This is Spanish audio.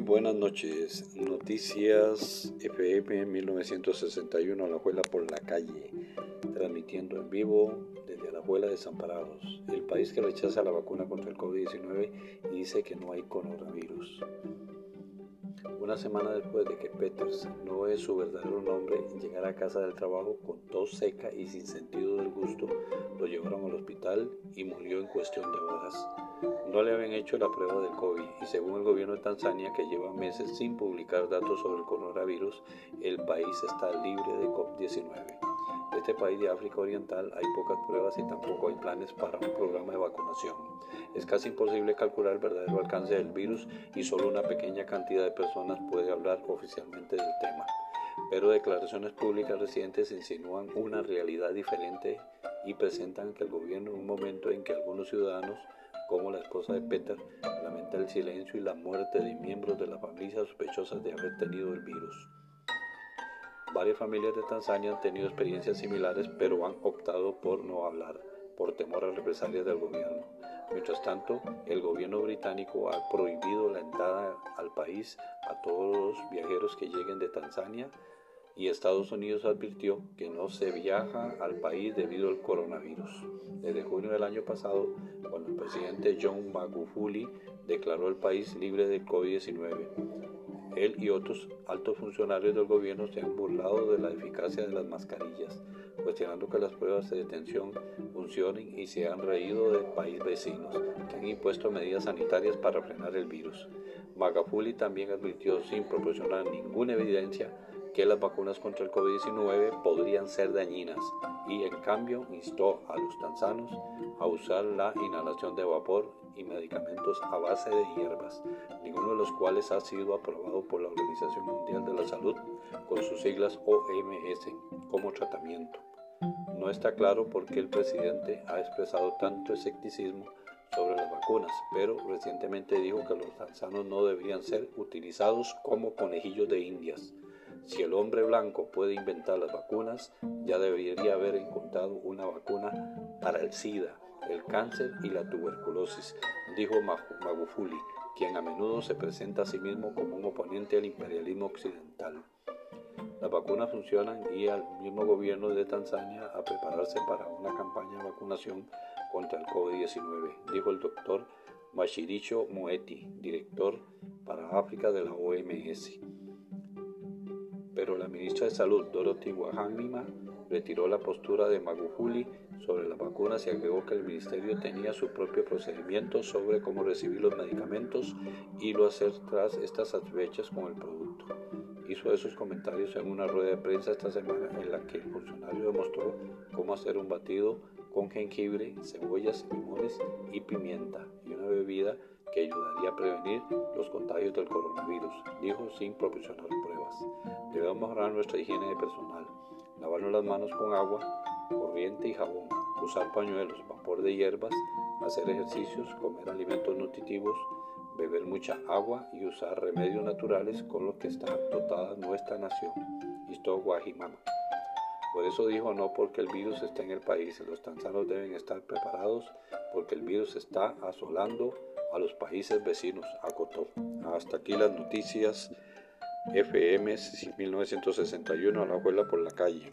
buenas noches. Noticias FM 1961 Alajuela por la calle, transmitiendo en vivo desde Alajuela Desamparados, el país que rechaza la vacuna contra el COVID-19 y dice que no hay coronavirus. Una semana después de que Peters, no es su verdadero nombre, llegara a casa del trabajo con tos seca y sin sentido del gusto, lo llevaron al hospital y murió en cuestión de horas. No le habían hecho la prueba del COVID y según el gobierno de Tanzania, que lleva meses sin publicar datos sobre el coronavirus, el país está libre de COVID-19. Este país de África Oriental hay pocas pruebas y tampoco hay planes para un programa de vacunación. Es casi imposible calcular el verdadero alcance del virus y solo una pequeña cantidad de personas puede hablar oficialmente del tema. Pero declaraciones públicas recientes insinúan una realidad diferente y presentan que el gobierno en un momento en que algunos ciudadanos como la esposa de Peter lamenta el silencio y la muerte de miembros de la familia sospechosas de haber tenido el virus. Varias familias de Tanzania han tenido experiencias similares, pero han optado por no hablar, por temor a represalias del gobierno. Mientras tanto, el gobierno británico ha prohibido la entrada al país a todos los viajeros que lleguen de Tanzania y Estados Unidos advirtió que no se viaja al país debido al coronavirus. Desde junio del año pasado, cuando el presidente John Magufuli declaró el país libre de COVID-19, él y otros altos funcionarios del gobierno se han burlado de la eficacia de las mascarillas, cuestionando que las pruebas de detención funcionen y se han reído de países vecinos que han impuesto medidas sanitarias para frenar el virus. Magufuli también advirtió sin proporcionar ninguna evidencia que las vacunas contra el COVID-19 podrían ser dañinas y en cambio instó a los tanzanos a usar la inhalación de vapor y medicamentos a base de hierbas, ninguno de los cuales ha sido aprobado por la Organización Mundial de la Salud con sus siglas OMS como tratamiento. No está claro por qué el presidente ha expresado tanto escepticismo sobre las vacunas, pero recientemente dijo que los tanzanos no deberían ser utilizados como conejillos de indias si el hombre blanco puede inventar las vacunas, ya debería haber encontrado una vacuna para el SIDA, el cáncer y la tuberculosis, dijo Magufuli, quien a menudo se presenta a sí mismo como un oponente al imperialismo occidental. Las vacunas funcionan y al mismo gobierno de Tanzania a prepararse para una campaña de vacunación contra el COVID-19, dijo el doctor Mashiricho Moeti, director para África de la OMS pero la ministra de Salud, Dorothy Wahamima, retiró la postura de Magufuli sobre las vacunas y agregó que el ministerio tenía su propio procedimiento sobre cómo recibir los medicamentos y lo hacer tras estas sospechas con el producto. Hizo esos comentarios en una rueda de prensa esta semana en la que el funcionario demostró cómo hacer un batido con jengibre, cebollas, limones y pimienta y una bebida que ayudaría a prevenir los contagios del coronavirus, dijo sin proporcionar Debemos mejorar nuestra higiene personal, lavarnos las manos con agua, corriente y jabón, usar pañuelos, vapor de hierbas, hacer ejercicios, comer alimentos nutritivos, beber mucha agua y usar remedios naturales con los que está dotada nuestra nación. Esto Guajimama. Por eso dijo no porque el virus está en el país, los tanzanos deben estar preparados porque el virus está asolando a los países vecinos, acotó. Hasta aquí las noticias FM 1961 a la abuela por la calle.